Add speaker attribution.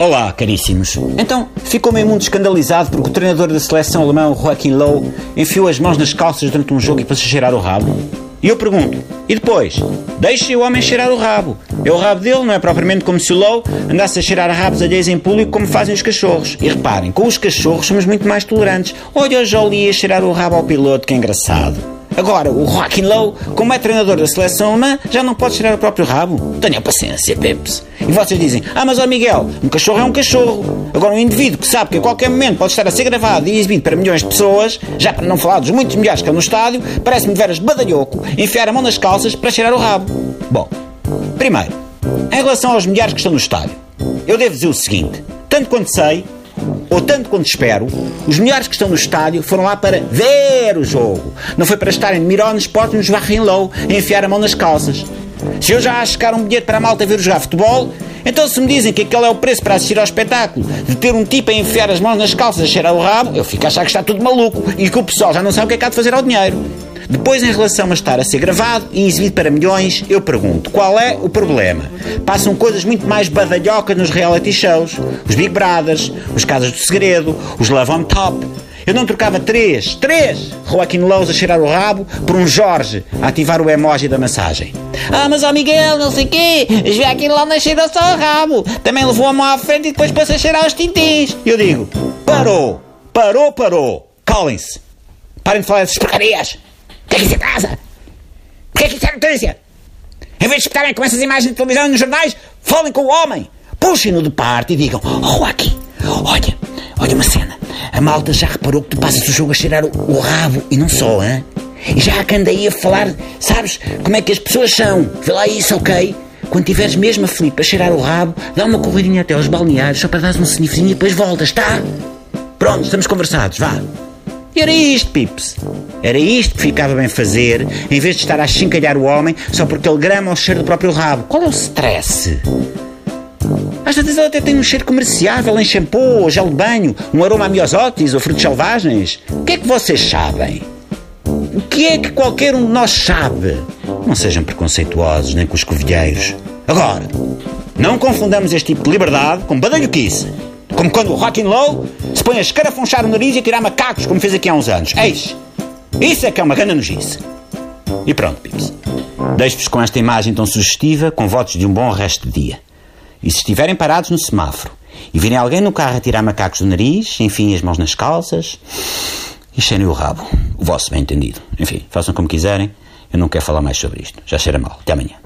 Speaker 1: Olá, caríssimos. Então, ficou meio mundo escandalizado porque o treinador da seleção alemã, Joaquim Low, enfiou as mãos nas calças durante um jogo e para se cheirar o rabo? E eu pergunto, e depois? Deixe o homem cheirar o rabo. É o rabo dele, não é propriamente como se o Low andasse a cheirar rabos alheios em público como fazem os cachorros. E reparem, com os cachorros somos muito mais tolerantes. Olha o Jolie a cheirar o rabo ao piloto, que engraçado. Agora, o Joaquim Low, como é treinador da seleção alemã, já não pode tirar o próprio rabo. Tenham paciência, Peps. E vocês dizem, ah, mas ó Miguel, um cachorro é um cachorro. Agora, um indivíduo que sabe que a qualquer momento pode estar a ser gravado e exibido para milhões de pessoas, já para não falar dos muitos milhares que estão no estádio, parece-me veras badalhoco enfiar a mão nas calças para cheirar o rabo. Bom, primeiro, em relação aos milhares que estão no estádio, eu devo dizer o seguinte: tanto quanto sei, ou tanto quanto espero, os milhares que estão no estádio foram lá para ver o jogo. Não foi para estarem de miró nos portos nos varrem low a enfiar a mão nas calças. Se eu já acho que um bilhete para a malta ver jogar futebol, então se me dizem que aquele é o preço para assistir ao espetáculo, de ter um tipo a enfiar as mãos nas calças a cheirar o rabo, eu fico a achar que está tudo maluco e que o pessoal já não sabe o que é que há de fazer ao dinheiro. Depois, em relação a estar a ser gravado e exibido para milhões, eu pergunto: qual é o problema? Passam coisas muito mais badalhocas nos reality shows. Os Big Brothers, os Casas do Segredo, os Love on Top. Eu não trocava três, três Joaquim Lowe's a cheirar o rabo por um Jorge a ativar o emoji da massagem. Ah, mas ó Miguel, não sei o quê, Joaquim Lowe não cheira só o rabo. Também levou a mão à frente e depois pôs a cheirar os tintins. Eu digo: parou, parou, parou. Calem-se. Parem de falar dessas porcarias. Que isso atrasa? O que é que isso é notícia? Em vez de espetarem com essas imagens de televisão e nos jornais, falem com o homem. Puxem-no de parte e digam: Oh, aqui, olha, olha uma cena. A malta já reparou que tu passas o jogo a cheirar o, o rabo e não só, hein? E já que anda aí a falar, sabes como é que as pessoas são? Vê lá isso, ok? Quando tiveres mesmo aflito a cheirar o rabo, dá uma corridinha até aos balneários só para dar um snifzinho e depois voltas, tá? Pronto, estamos conversados, vá. Era isto, Pips. Era isto que ficava bem fazer, em vez de estar a chincalhar o homem só porque ele grama o cheiro do próprio rabo. Qual é o stress? Às vezes ele até tem um cheiro comerciável em shampoo ou gel de banho, um aroma a miosotis ou frutos selvagens. O que é que vocês sabem? O que é que qualquer um de nós sabe? Não sejam preconceituosos nem com os covilheiros. Agora, não confundamos este tipo de liberdade com badalhoquice. Como quando o Rockin' Low se põe a escarafunchar o nariz e a tirar macacos, como fez aqui há uns anos. Eis! Isso é que é uma grande nojice. E pronto, Pips. Deixo-vos com esta imagem tão sugestiva, com votos de um bom resto de dia. E se estiverem parados no semáforo e virem alguém no carro a tirar macacos do nariz, enfim, as mãos nas calças e cheirem o rabo, o vosso bem entendido. Enfim, façam como quiserem, eu não quero falar mais sobre isto. Já cheira mal. Até amanhã.